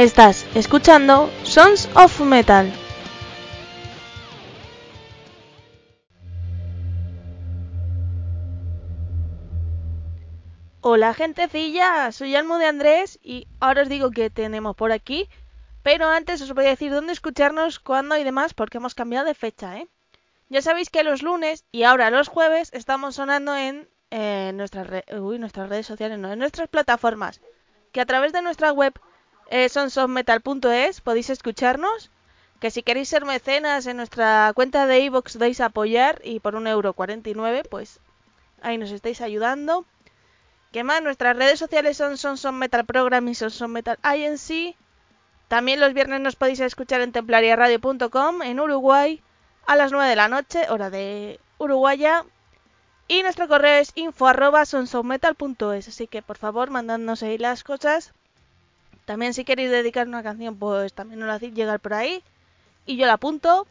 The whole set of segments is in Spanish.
Estás escuchando Sons of Metal. Hola gentecilla, soy Almo de Andrés y ahora os digo que tenemos por aquí, pero antes os voy a decir dónde escucharnos, cuándo y demás, porque hemos cambiado de fecha, ¿eh? Ya sabéis que los lunes y ahora los jueves estamos sonando en eh, nuestras, nuestras redes sociales, no, en nuestras plataformas, que a través de nuestra web eh, sonsofmetal.es podéis escucharnos, que si queréis ser mecenas en nuestra cuenta de iVoox dais a apoyar y por un euro pues ahí nos estáis ayudando. Que más, nuestras redes sociales son Sonson Metal Program y Sonson Metal. También los viernes nos podéis escuchar en templariaradio.com en Uruguay a las 9 de la noche, hora de Uruguaya. Y nuestro correo es info arroba Así que por favor, mandadnos ahí las cosas. También si queréis dedicar una canción, pues también nos lo hacéis llegar por ahí. Y yo la apunto.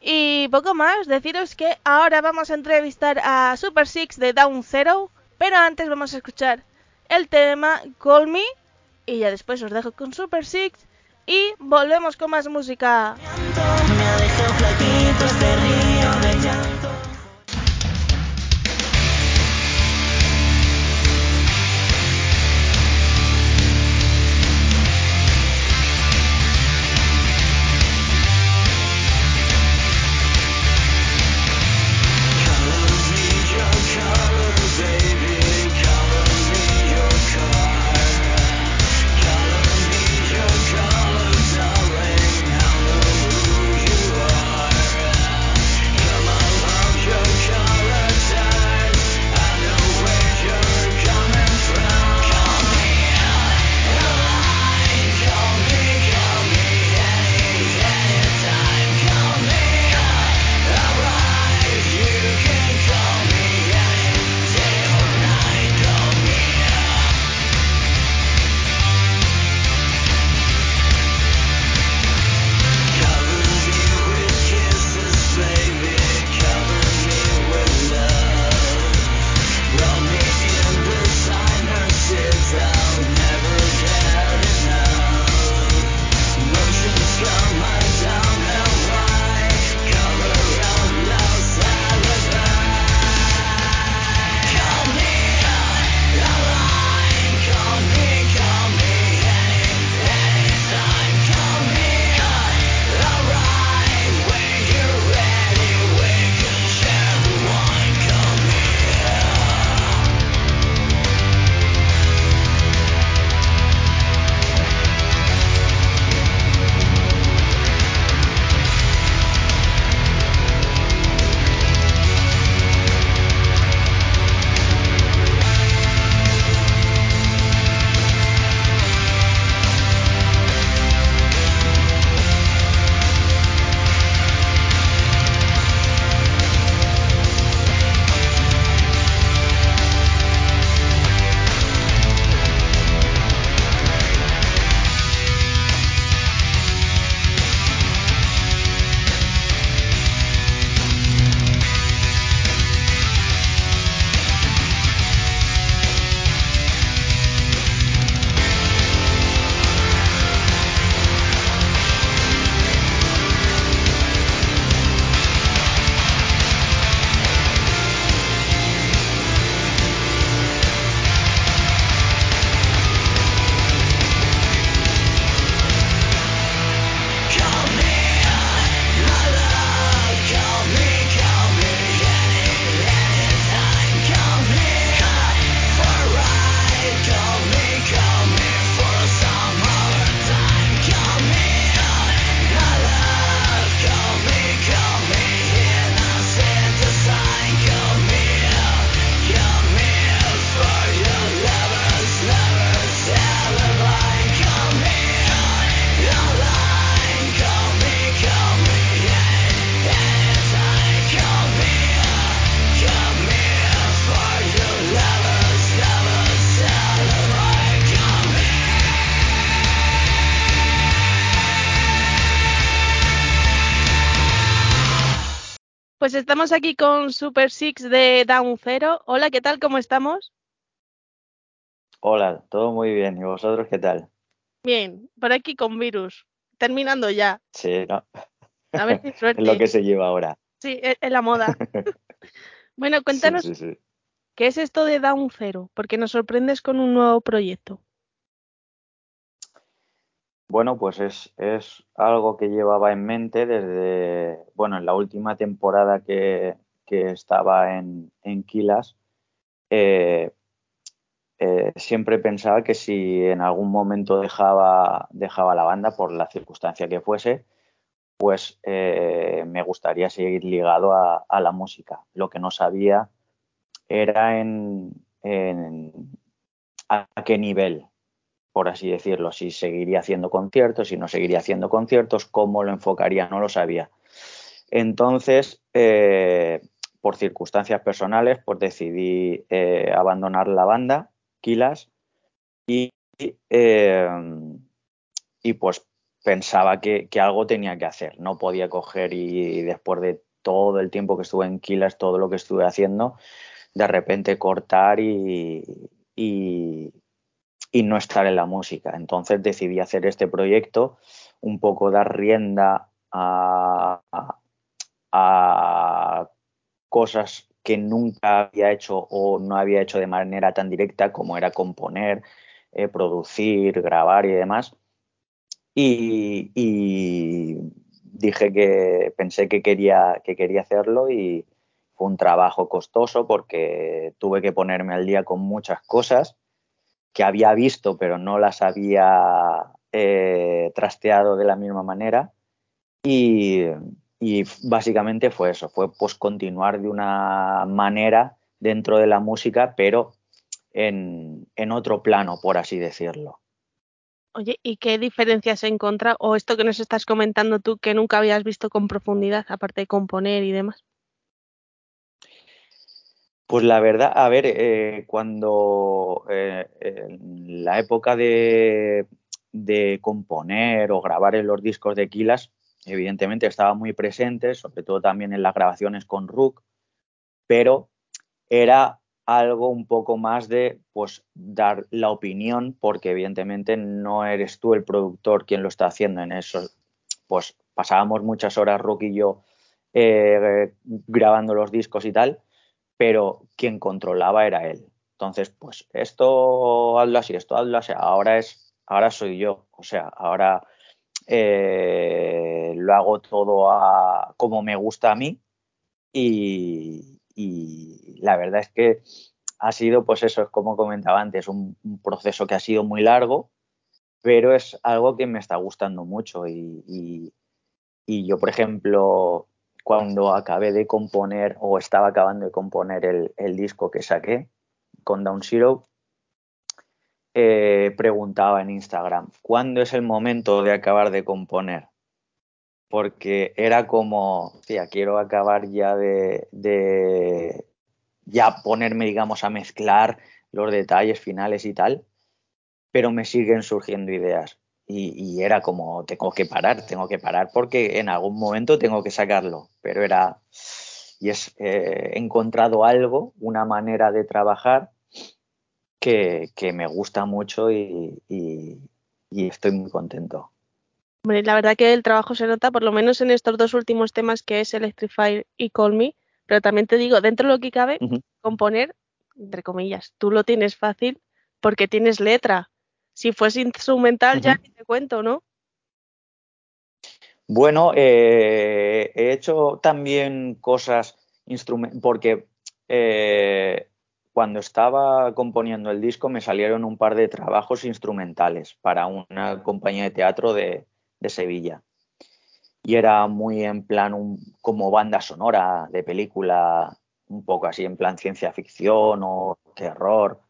Y poco más, deciros que ahora vamos a entrevistar a Super Six de Down Zero. Pero antes vamos a escuchar el tema Call Me. Y ya después os dejo con Super Six. Y volvemos con más música. Pues estamos aquí con Super Six de Down Zero. Hola, ¿qué tal? ¿Cómo estamos? Hola, todo muy bien. ¿Y vosotros qué tal? Bien, por aquí con virus. Terminando ya. Sí, ¿no? A ver si suerte. es lo que se lleva ahora. Sí, es, la moda. bueno, cuéntanos, sí, sí, sí. ¿qué es esto de Down Zero? Porque nos sorprendes con un nuevo proyecto. Bueno, pues es, es, algo que llevaba en mente desde, bueno, en la última temporada que, que estaba en, en Kilas, eh, eh, siempre pensaba que si en algún momento dejaba, dejaba la banda, por la circunstancia que fuese, pues eh, me gustaría seguir ligado a, la música. Lo que no sabía era en, a qué nivel, por así decirlo, si seguiría haciendo conciertos, si no seguiría haciendo conciertos, cómo lo enfocaría, no lo sabía. Entonces, eh, por circunstancias personales, pues decidí abandonar la banda Kilas y, eh, y pues pensaba que, algo tenía que hacer. No podía coger y, después de todo el tiempo que estuve en Kilas, todo lo que estuve haciendo, de repente cortar y, no estar en la música. Entonces decidí hacer este proyecto, un poco dar rienda a, cosas que nunca había hecho o no había hecho de manera tan directa como era componer, eh, producir, grabar y demás. Y, dije que pensé que quería, que quería hacerlo y fue un trabajo costoso porque tuve que ponerme al día con muchas cosas que había visto pero no las había eh, trasteado de la misma manera y, básicamente fue eso, fue pues continuar de una manera dentro de la música, pero en, otro plano, por así decirlo. Oye, ¿y qué diferencias encontrado o esto que nos estás comentando tú que nunca habías visto con profundidad, aparte de componer y demás? Pues la verdad, a ver, eh, cuando eh, en la época de, de componer o grabar en los discos de Kilas, evidentemente estaba muy presente, sobre todo también en las grabaciones con Rook, pero era algo un poco más de pues dar la opinión porque evidentemente no eres tú el productor quien lo está haciendo en eso. Pues pasábamos muchas horas Rook y yo eh, grabando los discos y tal pero quien controlaba era él. Entonces pues esto hazlo así esto hazlo así ahora es ahora soy yo. O sea ahora eh, lo hago todo como me gusta a mí y, la verdad es que ha sido, pues eso, es como comentaba antes, un, proceso que ha sido muy largo, pero es algo que me está gustando mucho y, yo, por ejemplo, cuando acabé de componer o estaba acabando de componer el, disco que saqué con Down Zero, eh, preguntaba en Instagram, ¿cuándo es el momento de acabar de componer? Porque era como, tía, quiero acabar ya de, de, ya ponerme, digamos, a mezclar los detalles finales y tal, pero me siguen surgiendo ideas. Y, era como, tengo que parar, tengo que parar porque en algún momento tengo que sacarlo. Pero era, y es, eh, he encontrado algo, una manera de trabajar que, me gusta mucho y, estoy muy contento. la verdad que el trabajo se nota, por lo menos en estos dos últimos temas que es Electrify y Call Me, pero también te digo, dentro de lo que cabe, componer, entre comillas, tú lo tienes fácil porque tienes letra. Si fuese instrumental ya te cuento, ¿no? Bueno, eh, he hecho también cosas porque eh, cuando estaba componiendo el disco me salieron un par de trabajos instrumentales para una compañía de teatro de, Sevilla. Y era muy en plan como banda sonora de película, un poco así en plan ciencia ficción o terror,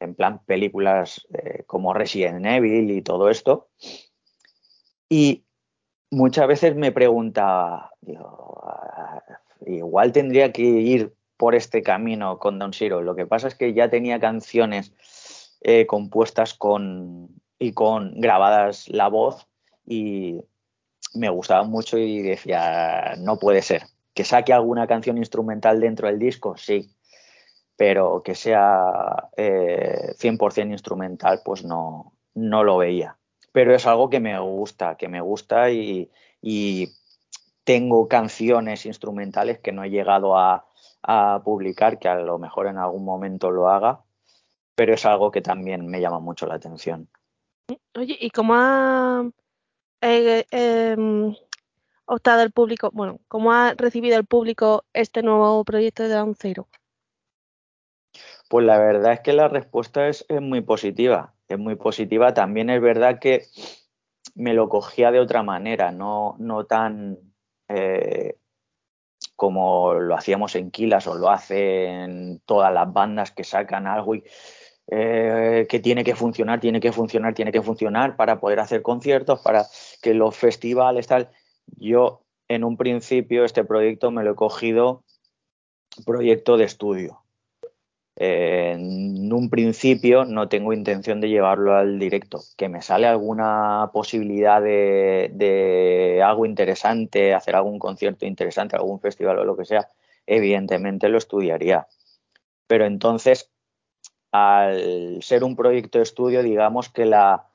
en plan películas eh, como Resident Evil y todo esto. Y muchas veces me preguntaba, ah, igual tendría que ir por este camino con Don Siro. Lo que pasa es que ya tenía canciones eh, compuestas con y con grabadas la voz y me gustaba mucho y decía, no puede ser. Que saque alguna canción instrumental dentro del disco, sí, pero que sea 100% eh, instrumental, pues no, no lo veía. pero es algo que me gusta, que me gusta y, tengo canciones instrumentales que no he llegado a, publicar, que a lo mejor en algún momento lo haga, pero es algo que también me llama mucho la atención. Oye, ¿y cómo ha eh, em, optado el público, bueno, cómo ha recibido el público este nuevo proyecto de Down Zero? Pues la verdad es que la respuesta es, muy positiva, es muy positiva. También es verdad que me lo cogía de otra manera, no, no tan eh, como lo hacíamos en Kilas o lo hacen todas las bandas que sacan algo y eh, que tiene que funcionar, tiene que funcionar, tiene que funcionar para poder hacer conciertos, para que los festivales tal. Yo en un principio este proyecto me lo he cogido proyecto de estudio en un principio no tengo intención de llevarlo al directo. Que me sale alguna posibilidad de, algo interesante, hacer algún concierto interesante, algún festival o lo que sea, evidentemente lo estudiaría. Pero entonces, al ser un proyecto de estudio, digamos que la,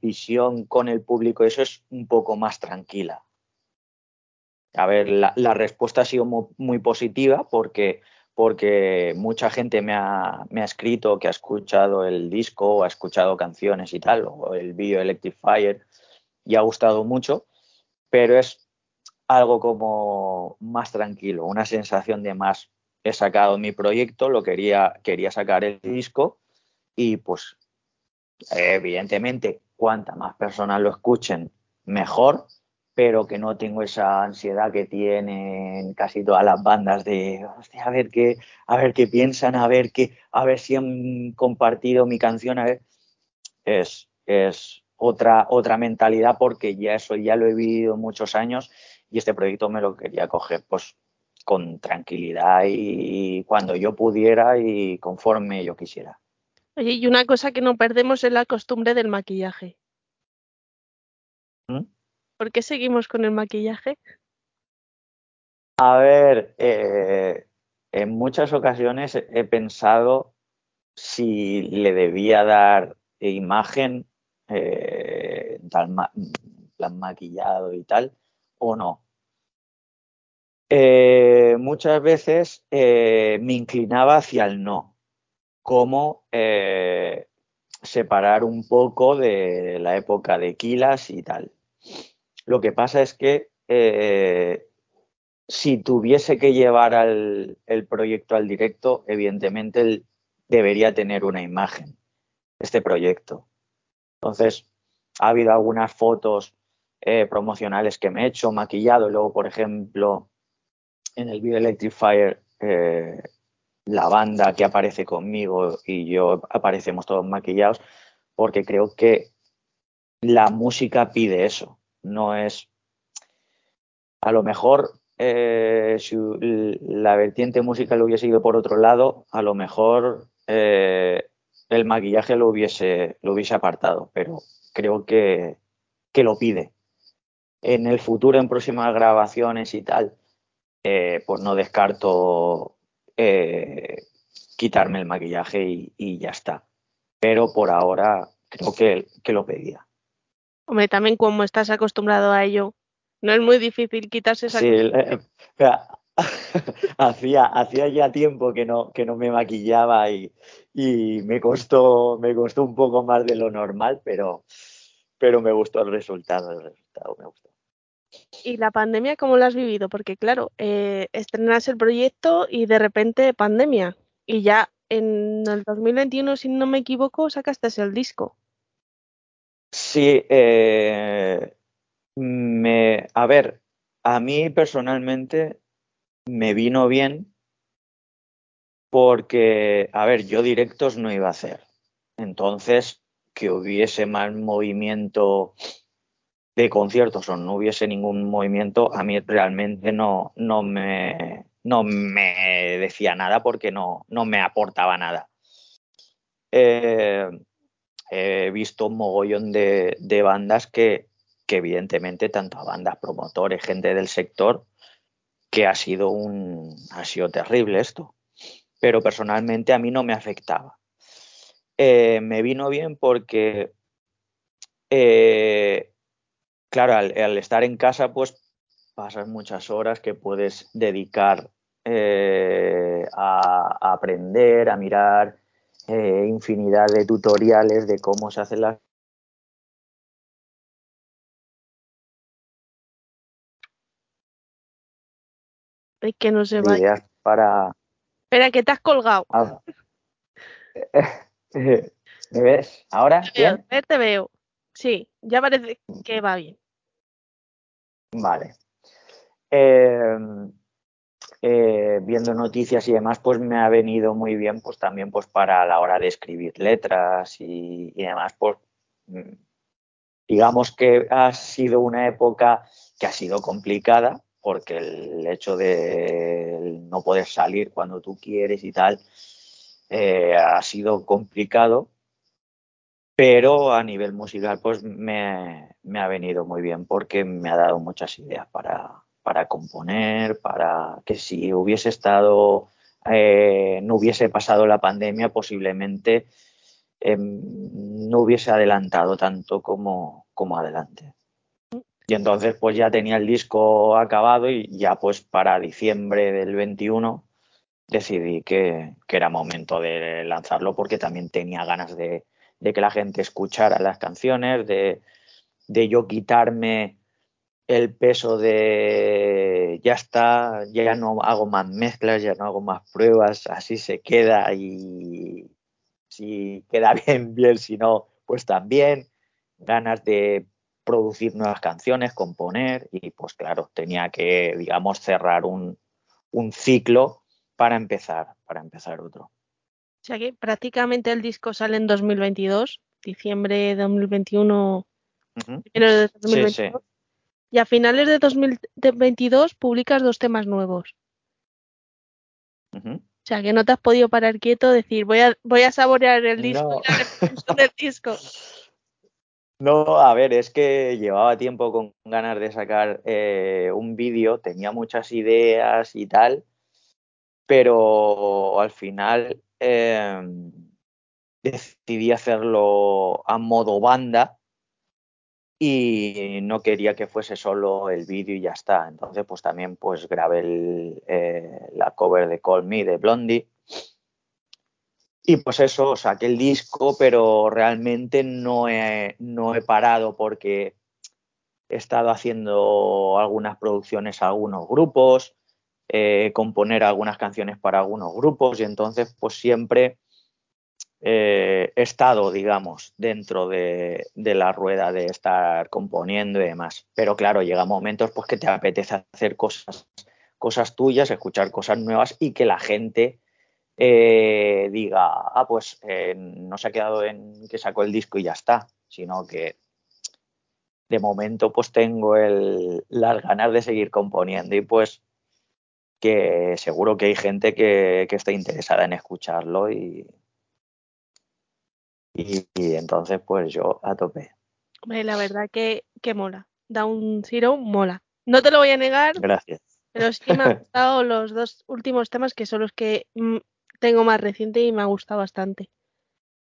visión con el público, eso es un poco más tranquila. A ver, la respuesta ha sido muy positiva porque porque mucha gente me ha, escrito que ha escuchado el disco o ha escuchado canciones y tal, o el vídeo Electric y ha gustado mucho, pero es algo como más tranquilo, una sensación de más. He sacado mi proyecto, lo quería, quería sacar el disco y pues evidentemente cuanta más personas lo escuchen, mejor, pero que no tengo esa ansiedad que tienen casi todas las bandas de a ver qué, a ver qué piensan, a ver qué, a ver si han compartido mi canción. Es, es otra, otra mentalidad porque ya eso ya lo he vivido muchos años y este proyecto me lo quería coger pues con tranquilidad y cuando yo pudiera y conforme yo quisiera. Y una cosa que no perdemos es la costumbre del maquillaje. ¿Por qué seguimos con el maquillaje? A ver, eh, en muchas ocasiones he pensado si le debía dar imagen, eh, tal plan maquillado y tal, o no. Eh, muchas veces me inclinaba hacia el no, como separar un poco de la época de Kilas y tal. Lo que pasa es que eh, si tuviese que llevar el proyecto al directo, evidentemente debería tener una imagen, este proyecto. Entonces, ha habido algunas fotos eh, promocionales que me he hecho, maquillado, y luego, por ejemplo, en el video Electric Fire, eh, la banda que aparece conmigo y yo aparecemos todos maquillados, porque creo que la música pide eso no es. A lo mejor, eh, si la vertiente musical lo hubiese ido por otro lado, a lo mejor eh, el maquillaje lo hubiese, lo hubiese apartado, pero creo que, que lo pide. En el futuro, en próximas grabaciones y tal, eh, pues no descarto quitarme el maquillaje y, y, ya está. Pero por ahora creo que, que lo pedía. Hombre, también como estás acostumbrado a ello, no es muy difícil quitarse esa Sí, eh, hacía, hacía ya tiempo que no, que no me maquillaba y, y, me costó, me costó un poco más de lo normal, pero, pero me gustó el resultado, el resultado me gustó. ¿Y la pandemia cómo la has vivido? Porque claro, eh, estrenas el proyecto y de repente pandemia. Y ya en el 2021, si no me equivoco, sacaste el disco. Sí, eh, me, a ver, a mí personalmente me vino bien porque, a ver, yo directos no iba a hacer. Entonces, que hubiese más movimiento de conciertos o no hubiese ningún movimiento, a mí realmente no, no, me, no me decía nada porque no, no me aportaba nada. Eh, he visto un mogollón de, bandas que, evidentemente tanto a bandas, promotores, gente del sector, que ha sido un ha sido terrible esto. Pero personalmente a mí no me afectaba. Eh, me vino bien porque eh, claro, al, estar en casa, pues pasas muchas horas que puedes dedicar eh, a, aprender, a mirar eh, infinidad de tutoriales de cómo se hacen las Es que no se va. para. Espera, que te has colgado. Ah. ¿Me ves? ¿Ahora? Te veo, te veo. Sí, ya parece que va bien. Vale. Em, eh, viendo noticias y demás, pues me ha venido muy bien, pues también pues para la hora de escribir letras y, y demás, pues mm, digamos que ha sido una época que ha sido complicada, porque el hecho de no poder salir cuando tú quieres y tal eh, ha sido complicado, pero a nivel musical pues me, ha venido muy bien porque me ha dado muchas ideas para, para componer, para que si hubiese estado, eh, no hubiese pasado la pandemia, posiblemente em, no hubiese adelantado tanto como, como adelante. Y entonces pues ya tenía el disco acabado y ya pues para diciembre del 21 decidí que, era momento de lanzarlo porque también tenía ganas de, que la gente escuchara las canciones, de, yo quitarme el peso de ya está, ya no hago más mezclas, ya no hago más pruebas, así se queda y si queda bien, bien, si no, pues también. Ganas de producir nuevas canciones, componer y pues claro, tenía que, digamos, cerrar un, ciclo para empezar, para empezar otro. O sea que prácticamente el disco sale en 2022, diciembre de 2021, de 2022, y a finales de 2022 publicas dos temas nuevos. O sea que no te has podido parar quieto, decir voy a, voy a saborear el disco del disco. No, a ver, es que llevaba tiempo con ganas de sacar eh, un vídeo, tenía muchas ideas y tal, pero al final em, decidí hacerlo a modo banda y no quería que fuese solo el vídeo y ya está. Entonces, pues también pues grabé eh, la cover de Call Me de Blondie y pues eso, saqué el disco, pero realmente no he, no he parado porque he estado haciendo algunas producciones a algunos grupos, eh, componer algunas canciones para algunos grupos y entonces pues siempre eh, estado, digamos, dentro de, de, la rueda de estar componiendo y demás. Pero claro, llega momentos pues que te apetece hacer cosas, cosas tuyas, escuchar cosas nuevas y que la gente eh, diga, ah, pues eh, no se ha quedado en que sacó el disco y ya está, sino que de momento pues tengo el, las ganas de seguir componiendo y pues que seguro que hay gente que, que está interesada en escucharlo y, y, entonces pues yo a tope. la verdad que, que mola. Down Zero mola. No te lo voy a negar. Gracias. Pero sí me han gustado los dos últimos temas que son los que mm, tengo más reciente y me ha gustado bastante.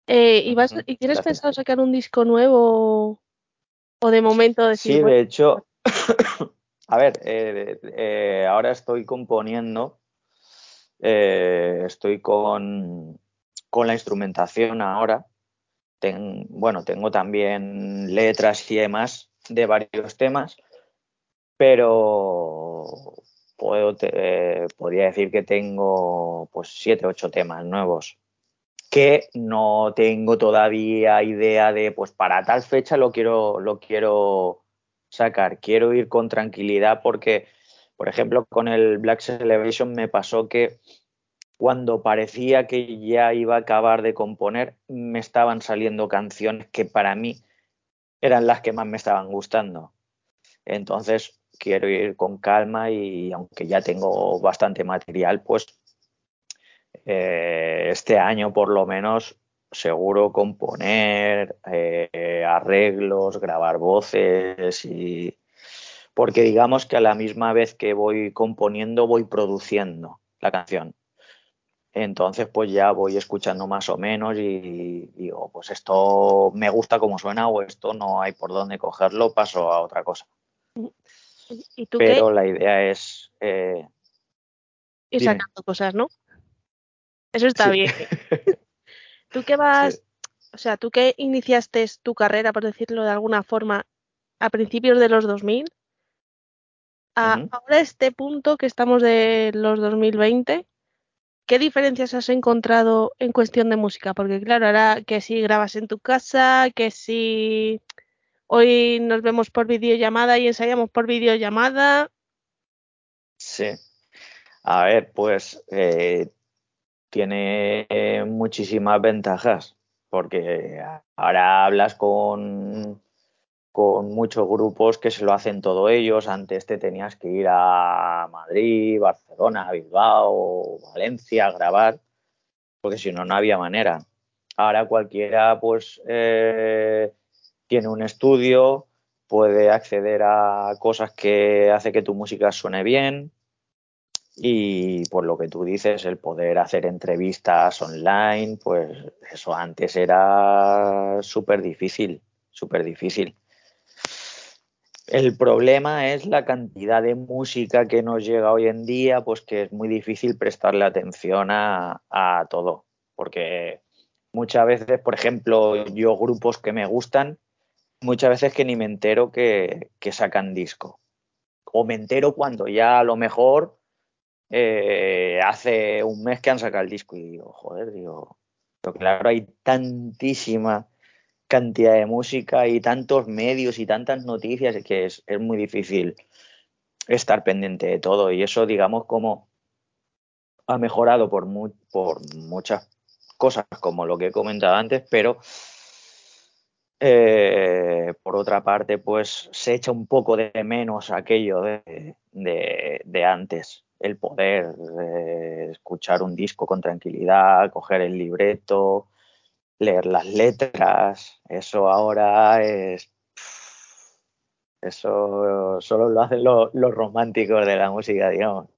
Eh, ¿y, vas, ¿Y tienes pensado sacar un disco nuevo o de momento decir? Sí, de hecho, a ver, eh, eh, ahora estoy componiendo, estoy con, con la instrumentación ahora. Bueno, tengo también letras y demás de varios temas, pero puedo eh, podría decir que tengo pues siete, ocho temas nuevos que no tengo todavía idea de pues para tal fecha lo quiero lo quiero sacar. Quiero ir con tranquilidad porque por ejemplo con el Black Celebration me pasó que cuando parecía que ya iba a acabar de componer me estaban saliendo canciones que para mí eran las que más me estaban gustando entonces quiero ir con calma y aunque ya tengo bastante material, pues eh, este año por lo menos seguro componer eh, arreglos, grabar voces y porque digamos que a la misma vez que voy componiendo voy produciendo la canción. Entonces, pues ya voy escuchando más o menos y digo, pues esto me gusta como suena o esto no hay por dónde cogerlo, paso a otra cosa. ¿Y tú Pero la idea es... Eh, ir sacando cosas, ¿no? Eso está bien. ¿Tú qué vas, o sea, tú que iniciaste tu carrera, por decirlo de alguna forma, a principios de los 2000, a ahora este punto que estamos de los 2020, ¿qué diferencias has encontrado en cuestión de música? Porque claro, ahora que si grabas en tu casa, que si hoy nos vemos por videollamada y ensayamos por videollamada. Sí. A ver, pues eh, tiene muchísimas ventajas, porque ahora hablas con, con muchos grupos que se lo hacen todo ellos. Antes te tenías que ir a Madrid, Barcelona, Bilbao, Valencia a grabar, porque si no, no había manera. Ahora cualquiera, pues, eh, tiene un estudio, puede acceder a cosas que hace que tu música suene bien, y por lo que tú dices, el poder hacer entrevistas online, pues eso antes era súper difícil, súper difícil. El problema es la cantidad de música que nos llega hoy en día, pues que es muy difícil prestarle atención a, a todo, porque muchas veces, por ejemplo, yo grupos que me gustan, muchas veces que ni me entero que, que sacan disco. O me entero cuando ya a lo mejor eh, hace un mes que han sacado el disco y digo, joder, digo, pero claro, hay tantísima cantidad de música y tantos medios y tantas noticias que es, muy difícil estar pendiente de todo. Y eso digamos como ha mejorado por, por muchas cosas como lo que he comentado antes, pero eh, por otra parte, pues se echa un poco de menos aquello de, antes el poder de escuchar un disco con tranquilidad, coger el libreto, leer las letras, eso ahora es... Eso solo lo hacen los, románticos de la música, digamos.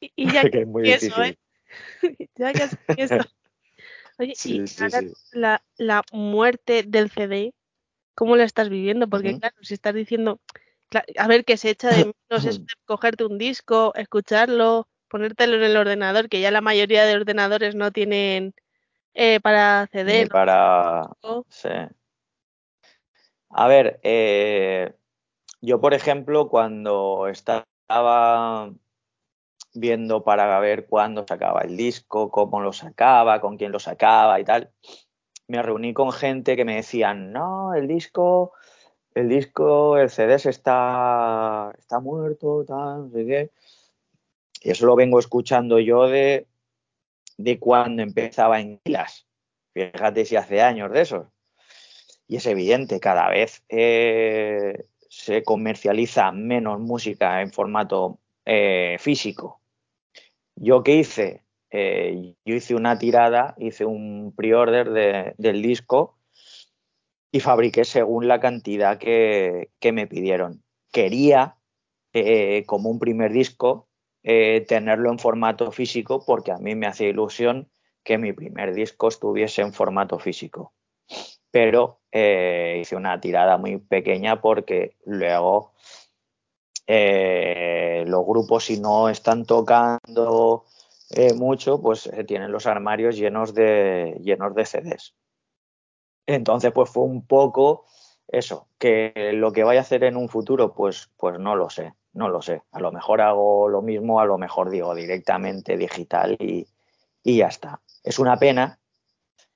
Y, ya que es muy difícil. ¿eh? ya que eso. Oye, y La, la, muerte del CD, ¿cómo la estás viviendo? Porque claro, si estás diciendo, a ver, que se echa de menos es cogerte un disco, escucharlo, ponértelo en el ordenador, que ya la mayoría de ordenadores no tienen eh, para acceder. para. Sí. A ver, eh, yo por ejemplo, cuando estaba viendo para ver cuándo sacaba el disco, cómo lo sacaba, con quién lo sacaba y tal, me reuní con gente que me decían, no, el disco el disco, el CD está, está muerto, tal, no sé qué. Y eso lo vengo escuchando yo de, de cuando empezaba en Kilas. Fíjate si hace años de eso. Y es evidente, cada vez eh, se comercializa menos música en formato eh, físico. ¿Yo qué hice? Eh, yo hice una tirada, hice un pre-order del disco y fabriqué según la cantidad que, me pidieron. Quería, como un primer disco, eh, tenerlo en formato físico porque a mí me hacía ilusión que mi primer disco estuviese en formato físico. Pero eh, hice una tirada muy pequeña porque luego los grupos si no están tocando mucho, pues tienen los armarios llenos de, llenos de CDs. Entonces, pues fue un poco eso, que lo que vaya a hacer en un futuro, pues, pues no lo sé, no lo sé. A lo mejor hago lo mismo, a lo mejor digo directamente digital y, y ya está. Es una pena,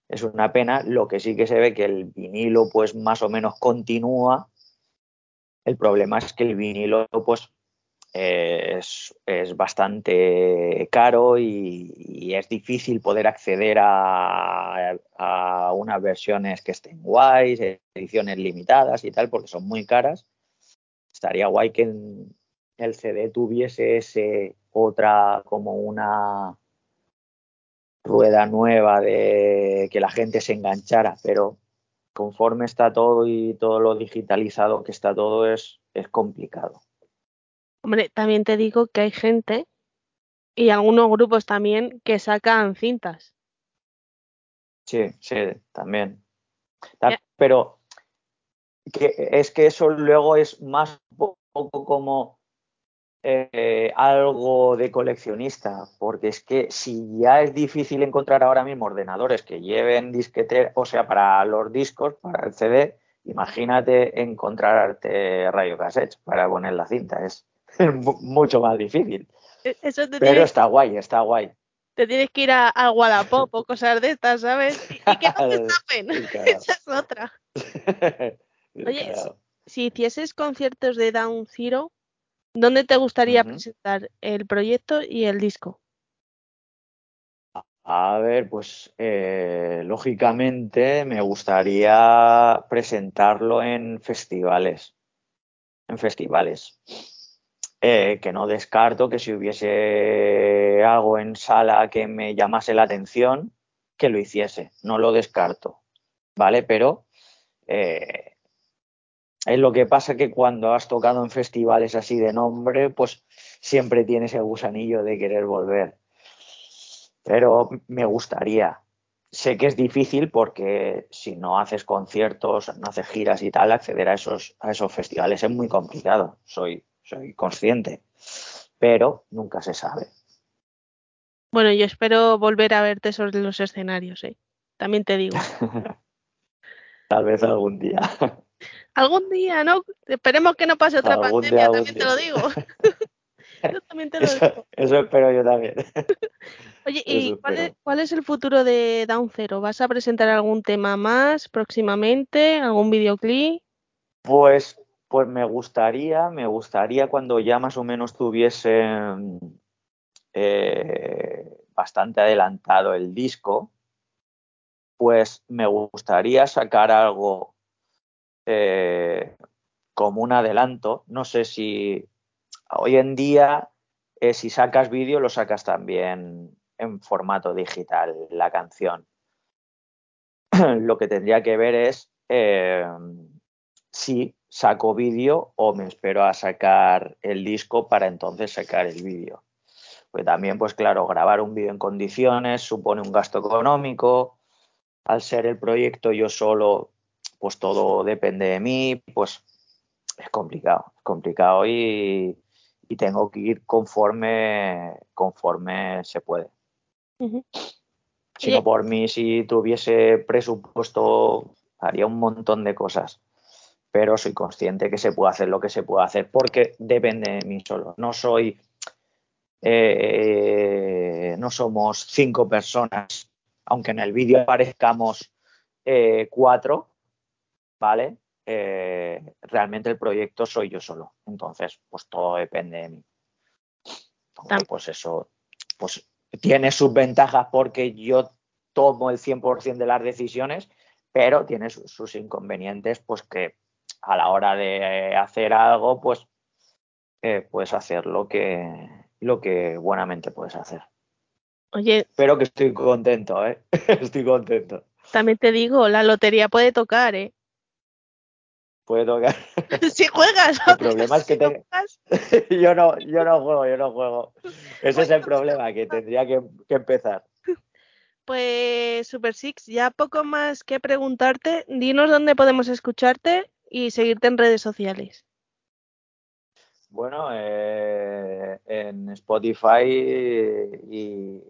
es una pena. Lo que sí que se ve que el vinilo, pues más o menos continúa. El problema es que el vinilo, pues es, bastante caro y, es difícil poder acceder a, unas versiones que estén guays, ediciones limitadas y tal, porque son muy caras. Estaría guay que el CD tuviese ese otra como una rueda nueva de que la gente se enganchara, pero conforme está todo y todo lo digitalizado que está todo es, es complicado. Hombre, también te digo que hay gente y algunos grupos también que sacan cintas. Sí, sí, también. Pero que es que eso luego es más poco como eh, algo de coleccionista, porque es que si ya es difícil encontrar ahora mismo ordenadores que lleven disquete, o sea, para los discos, para el CD, imagínate encontrarte radiocassettes para poner la cinta, es mucho más difícil. E-, Pero está guay, está guay. Te tienes que ir a, a Wallapop o cosas de estas, ¿sabes? Y, que no te tapen. Esa es otra. Oye, si hicieses conciertos de Down Zero, ¿dónde te gustaría presentar el proyecto y el disco? A ver, pues eh, lógicamente me gustaría presentarlo en festivales. En festivales. Eh, que no descarto que si hubiese algo en sala que me llamase la atención, que lo hiciese. No lo descarto. ¿Vale? Pero eh, es lo que pasa que cuando has tocado en festivales así de nombre, pues siempre tienes el gusanillo de querer volver. Pero me gustaría. Sé que es difícil porque si no haces conciertos, no haces giras y tal, acceder a esos, a esos festivales es muy complicado. Soy, soy consciente. Pero nunca se sabe. Bueno, yo espero volver a verte sobre los escenarios, ¿eh? También te digo. Tal vez algún día. Algún día, ¿no? Esperemos que no pase otra pandemia, también te lo digo. yo también te lo digo. Eso espero yo también. Oye, ¿y cuál es, el futuro de Down Zero? ¿Vas a presentar algún tema más próximamente? ¿Algún videoclip? Pues, pues me gustaría, me gustaría cuando ya más o menos tuviese eh, bastante adelantado el disco, pues me gustaría sacar algo eh, como un adelanto. No sé si hoy en día, eh, si sacas vídeo, lo sacas también en formato digital, la canción. lo que tendría que ver es eh, si saco vídeo o me espero a sacar el disco para entonces sacar el vídeo. Pues también, pues claro, grabar un vídeo en condiciones supone un gasto económico. Al ser el proyecto yo solo, pues todo depende de mí, pues es complicado, es complicado y, tengo que ir conforme, conforme se puede. Si no por mí, si tuviese presupuesto, haría un montón de cosas. Pero soy consciente que se puede hacer lo que se puede hacer porque depende de mí solo. No soy, eh, no somos cinco personas, aunque en el vídeo aparezcamos eh, cuatro, ¿vale? Eh, realmente el proyecto soy yo solo. Entonces, pues todo depende de mí. pues eso, pues tiene sus ventajas porque yo tomo el 100% de las decisiones, pero tiene sus, inconvenientes, pues que a la hora de hacer algo, pues eh, puedes hacer lo que, lo que buenamente puedes hacer. Oye. Pero que estoy contento, ¿eh? estoy contento. También te digo, la lotería puede tocar, ¿eh? Puede tocar. Si juegas, el problema es que yo no, yo no juego, yo no juego. Ese es el problema, que tendría que, empezar. Pues Super Six, ya poco más que preguntarte. Dinos dónde podemos escucharte y seguirte en redes sociales. Bueno, eh, en Spotify y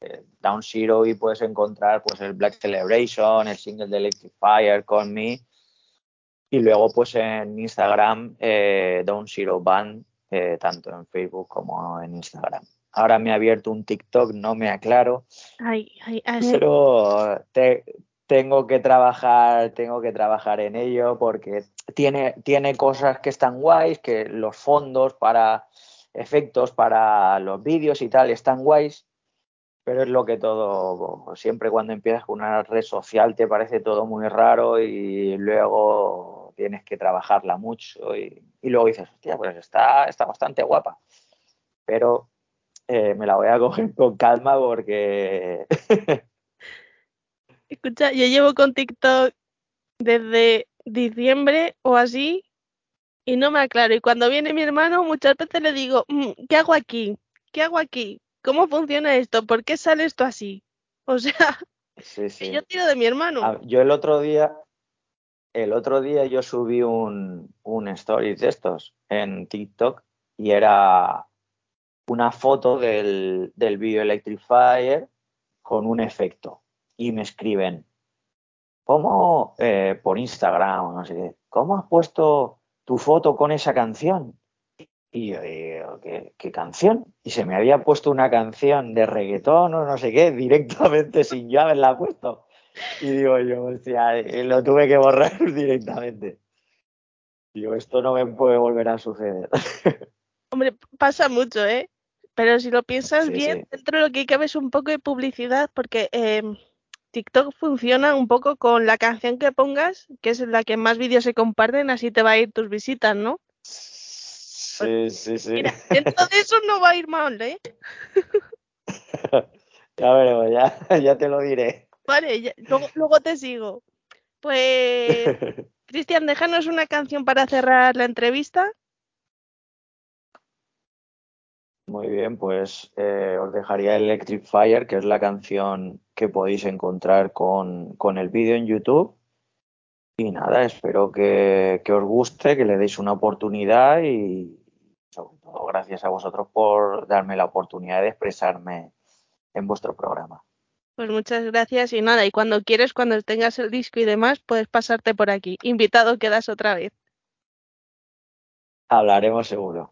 eh, Down Zero y puedes encontrar pues el Black Celebration, el single de Electric Fire, Call Me y luego, pues en Instagram, eh, Down Zero Band, eh, tanto en Facebook como en Instagram. Ahora me ha abierto un TikTok, no me aclaro. Ay, ay, pero tengo que trabajar, tengo que trabajar en ello porque tiene, tiene cosas que están guays, que los fondos para efectos para los vídeos y tal están guays, pero es lo que todo, siempre cuando empiezas con una red social te parece todo muy raro y luego tienes que trabajarla mucho y, luego dices, hostia, pues está, está bastante guapa. Pero eh, me la voy a coger con calma porque... Escucha, yo llevo con TikTok desde diciembre o así y no me aclaro. Y cuando viene mi hermano, muchas veces le digo, mm, ¿qué hago aquí? ¿Qué hago aquí? ¿cómo funciona esto? ¿Por qué sale esto así? O sea, sí, sí. yo tiro de mi hermano. Yo el otro día, el otro día yo subí un, un stories de estos en TikTok y era una foto del, del video Electrifier con un efecto. Y me escriben, ¿cómo, eh, por Instagram no sé qué, ¿cómo has puesto tu foto con esa canción? Y yo digo, ¿qué, canción? Y se me había puesto una canción de reggaetón o no sé qué, directamente sin yo haberla puesto. Y digo yo, hostia, eh, lo tuve que borrar directamente. Digo, esto no me puede volver a suceder. Hombre, pasa mucho, ¿eh? Pero si lo piensas bien, dentro de lo que cabe es un poco de publicidad, porque em, TikTok funciona un poco con la canción que pongas, que es la que más vídeos se comparten, así te va a ir tus visitas, ¿no? Sí, sí, sí. Mira, dentro de eso no va a ir mal, ¿eh? ya veremos, ya, ya te lo diré. Vale, luego, luego te sigo. Pues, Cristian, déjanos una canción para cerrar la entrevista. Muy bien, pues eh, os dejaría Electric Fire, que es la canción que podéis encontrar con, con el vídeo en YouTube. Y nada, espero que, que, os guste, que le deis una oportunidad y sobre todo gracias a vosotros por darme la oportunidad de expresarme en vuestro programa. Pues muchas gracias y nada, y cuando quieres, cuando tengas el disco y demás, puedes pasarte por aquí. Invitado quedas otra vez. Hablaremos seguro.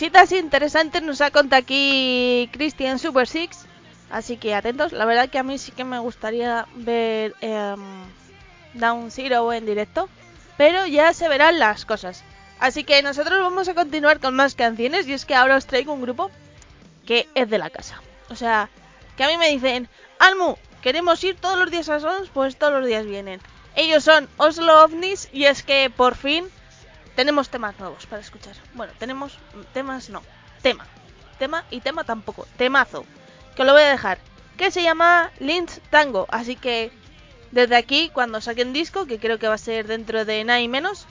Cositas interesantes nos ha contado aquí Christian Super Six. Así que atentos. La verdad que a mí sí que me gustaría ver eh, Down Zero en directo. Pero ya se verán las cosas. Así que nosotros vamos a continuar con más canciones. Y es que ahora os traigo un grupo que es de la casa. O sea, que a mí me dicen, Almu, queremos ir todos los días a Sons, pues todos los días vienen. Ellos son Oslo OVNIs y es que por fin tenemos temas nuevos para escuchar. Bueno, tenemos temas, no, tema. Tema y tema tampoco. Temazo. Que lo voy a dejar. Que se llama Lynch Tango. Así que desde aquí, cuando saquen disco, que creo que va a ser dentro de nada y menos,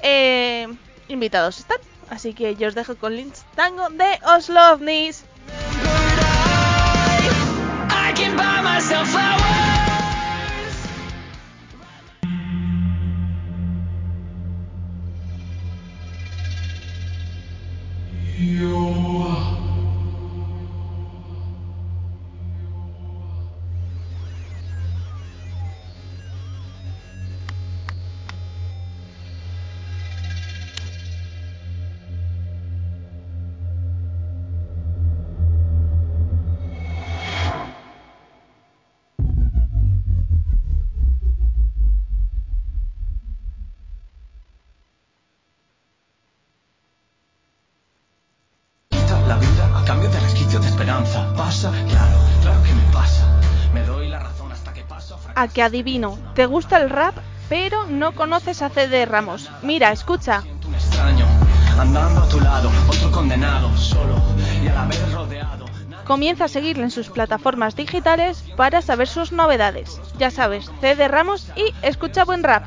eh, invitados están. Así que yo os dejo con Lynch Tango de Oslovnis. a que adivino, te gusta el rap, pero no conoces a CD Ramos. Mira, escucha. Comienza a seguirle en sus plataformas digitales para saber sus novedades. Ya sabes, CD Ramos y escucha buen rap.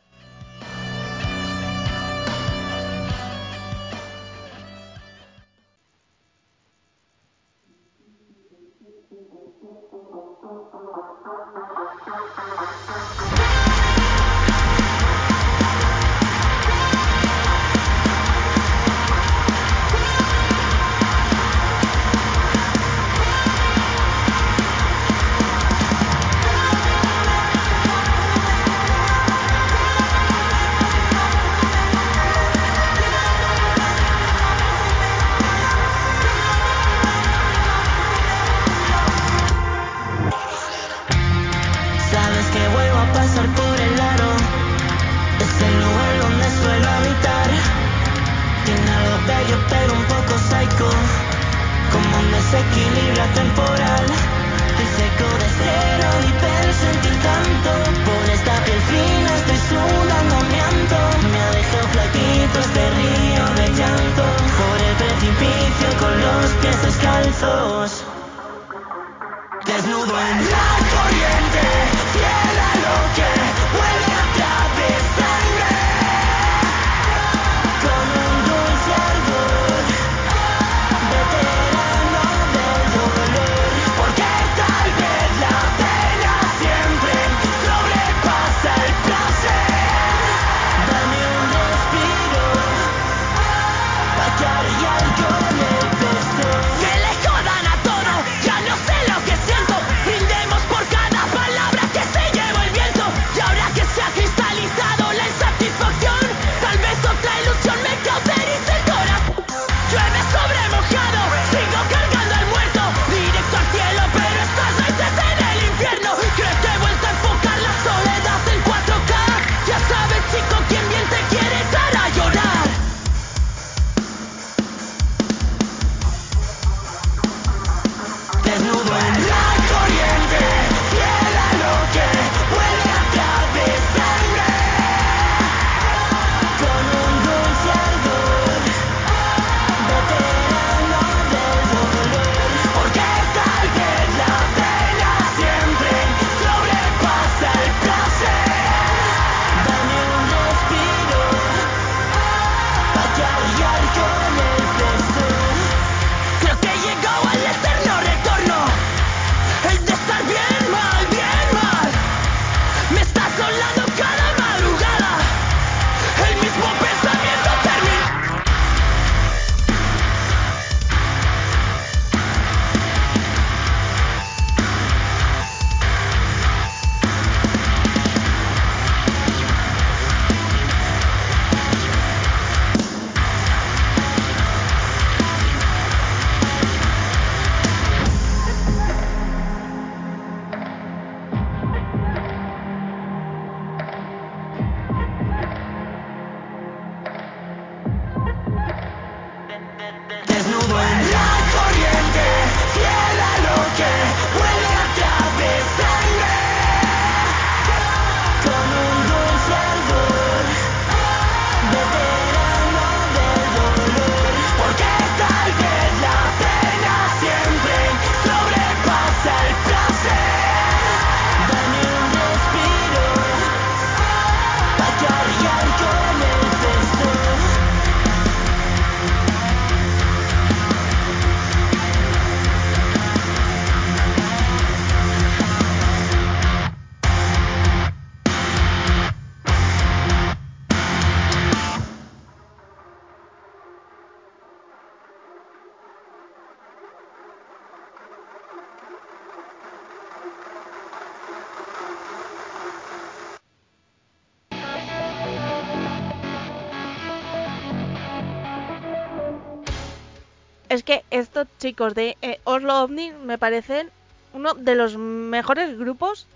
Chicos de eh, Oslo OVNI me parecen uno de los mejores grupos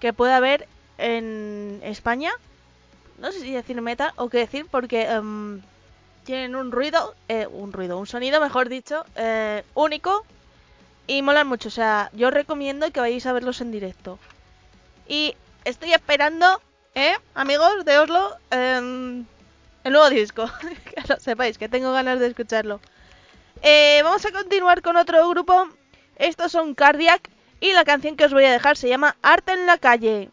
que puede haber en España. No sé si decir metal o qué decir porque em, tienen un ruido, eh, un ruido, un sonido, mejor dicho, eh, único y molan mucho. O sea, yo recomiendo que vayáis a verlos en directo. Y estoy esperando, ¿eh? Amigos de Oslo, em, el nuevo disco. que lo sepáis, que tengo ganas de escucharlo. Eh, vamos a continuar con otro grupo. Estos son Cardiac y la canción que os voy a dejar se llama Arte en la calle.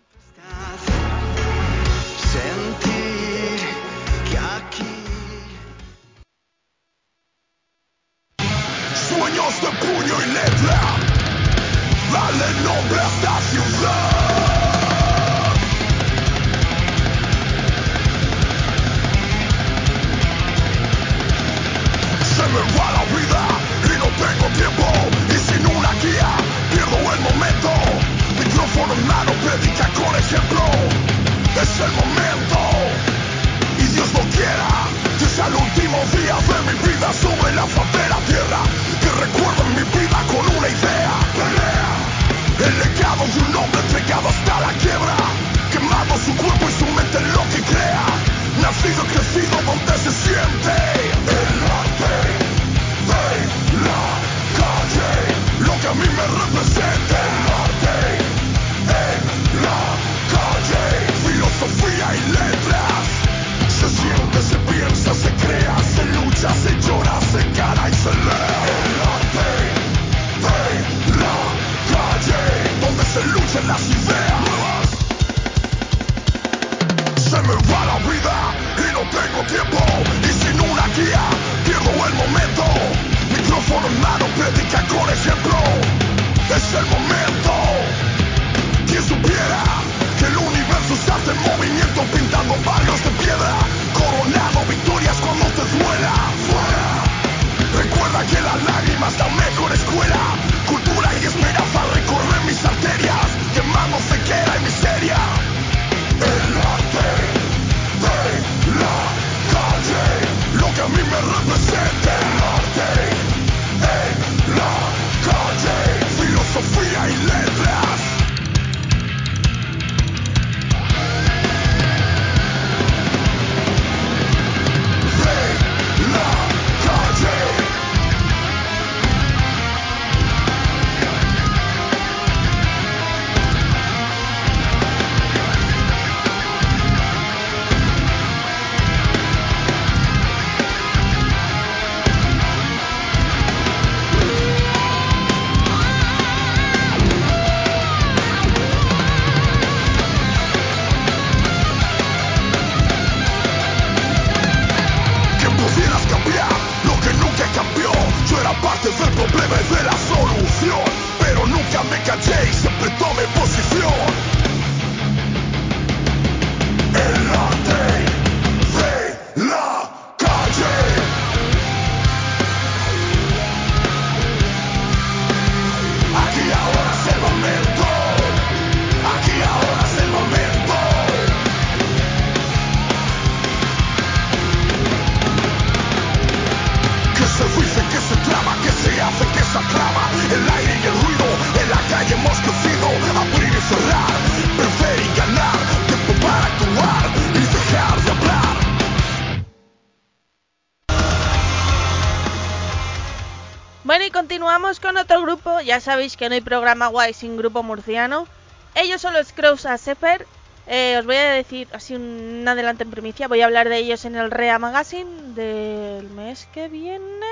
Ya sabéis que no hay programa guay sin grupo murciano. Ellos son los Crows a Sefer. Eh, os voy a decir así un adelante en primicia. Voy a hablar de ellos en el Rea Magazine del mes que viene.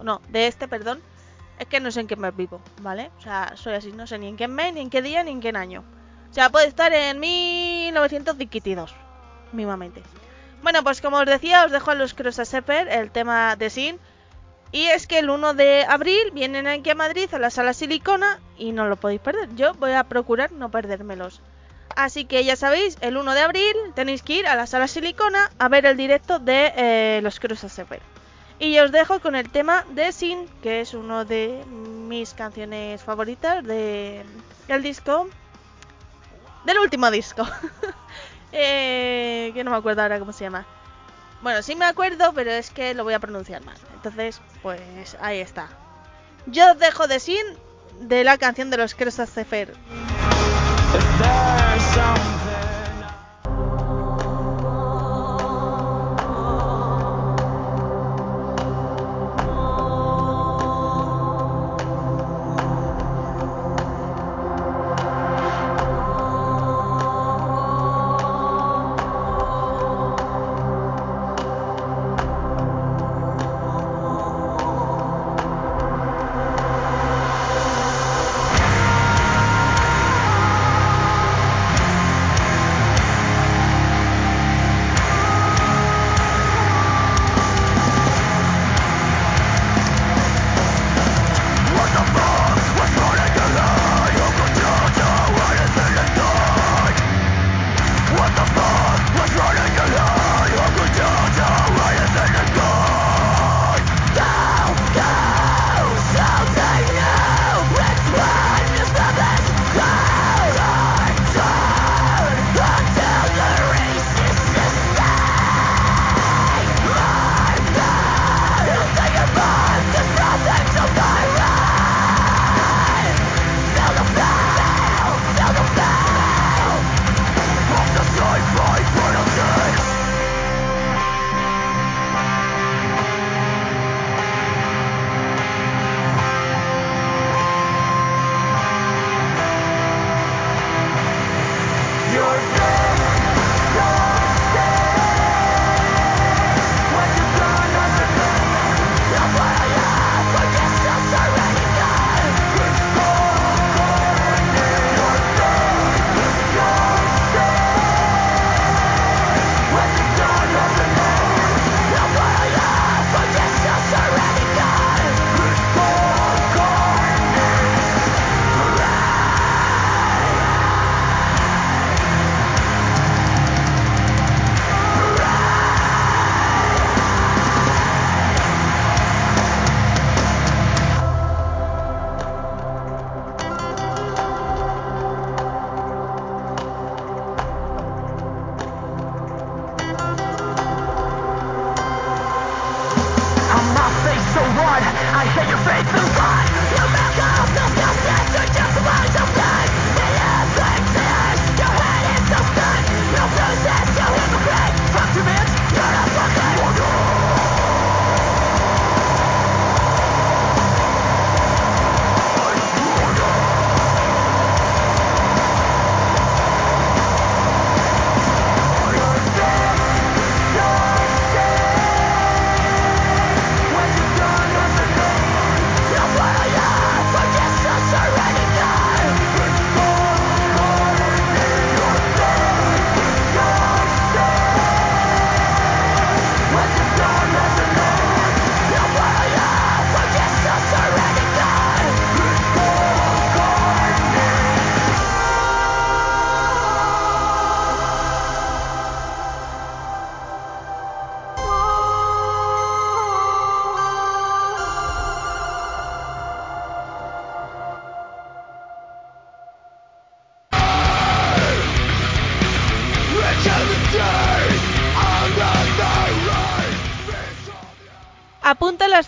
No, de este, perdón. Es que no sé en qué mes vivo, ¿vale? O sea, soy así, no sé ni en qué mes, ni en qué día, ni en qué año. O sea, puede estar en 1922, mismamente. Bueno, pues como os decía, os dejo a los Cross a Sefer el tema de Sin. Y es que el 1 de abril vienen aquí a Madrid a la sala Silicona y no lo podéis perder. Yo voy a procurar no perdérmelos. Así que ya sabéis, el 1 de abril tenéis que ir a la sala Silicona a ver el directo de eh, los Cruz Sefer. Y os dejo con el tema de Sin, que es uno de mis canciones favoritas de del disco. Del último disco. eh, que no me acuerdo ahora cómo se llama. Bueno, sí me acuerdo, pero es que lo voy a pronunciar mal. Entonces, pues ahí está. Yo dejo de sin de la canción de los Crestas Cefer.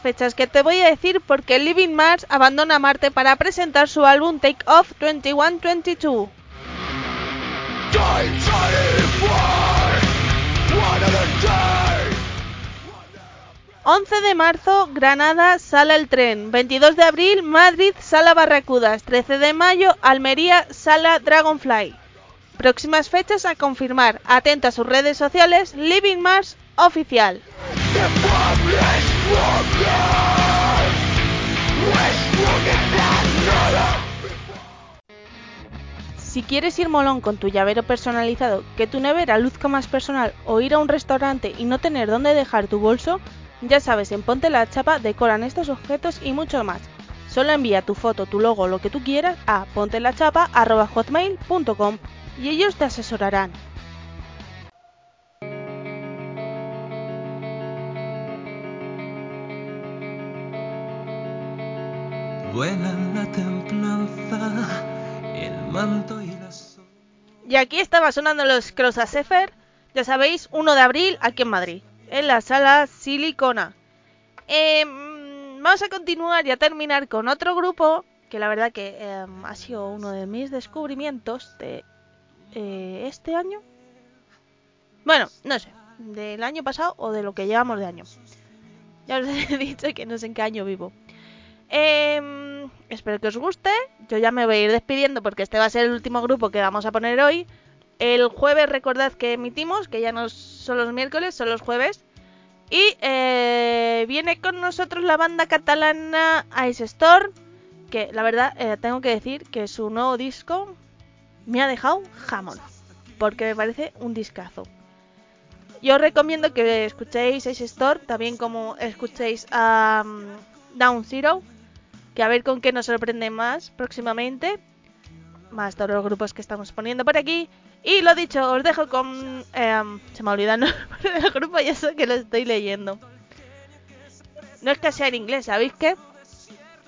Fechas que te voy a decir porque Living Mars abandona Marte para presentar su álbum Take Off 2122. 11 de marzo, Granada, Sala El Tren. 22 de abril, Madrid, Sala Barracudas. 13 de mayo, Almería, Sala Dragonfly. Próximas fechas a confirmar. Atenta a sus redes sociales, Living Mars Oficial. Si quieres ir molón con tu llavero personalizado, que tu nevera luzca más personal o ir a un restaurante y no tener dónde dejar tu bolso, ya sabes, en Ponte la Chapa decoran estos objetos y mucho más. Solo envía tu foto, tu logo, lo que tú quieras a pontelachapa.hotmail.com y ellos te asesorarán. La templanza, el manto y Y aquí estaba sonando los Crossasefer, ya sabéis, 1 de abril aquí en Madrid. en la sala Silicona. Em, vamos a continuar y a terminar con otro grupo que la verdad que em, ha sido uno de mis descubrimientos de eh, este año. Bueno, no sé, del año pasado o de lo que llevamos de año. Ya os he dicho que no sé en qué año vivo. Em, espero que os guste. Yo ya me voy a ir despidiendo porque este va a ser el último grupo que vamos a poner hoy. El jueves recordad que emitimos, que ya no son los miércoles, son los jueves. Y eh, viene con nosotros la banda catalana Ice Storm, que la verdad eh, tengo que decir que su nuevo disco me ha dejado jamón, porque me parece un discazo. Yo os recomiendo que escuchéis Ice Storm, también como escuchéis a Down Zero, que a ver con qué nos sorprende más próximamente, más todos los grupos que estamos poniendo por aquí. Y lo dicho, os dejo con... Em, se me ha olvidado el grupo y eso que lo estoy leyendo. No es que sea en inglés, ¿sabéis qué?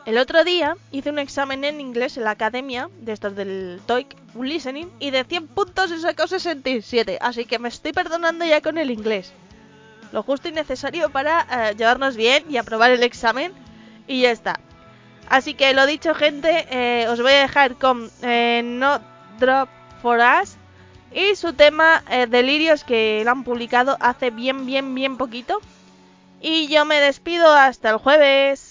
El otro día hice un examen en inglés en la academia, de estos del TOEIC, un listening, y de 100 puntos he sacado 67, así que me estoy perdonando ya con el inglés. Lo justo y necesario para eh, llevarnos bien y aprobar el examen, y ya está. Así que lo dicho, gente, eh, os voy a dejar con eh, No Drop for Us y su tema eh, Delirios que lo han publicado hace bien, bien, bien poquito. Y yo me despido hasta el jueves.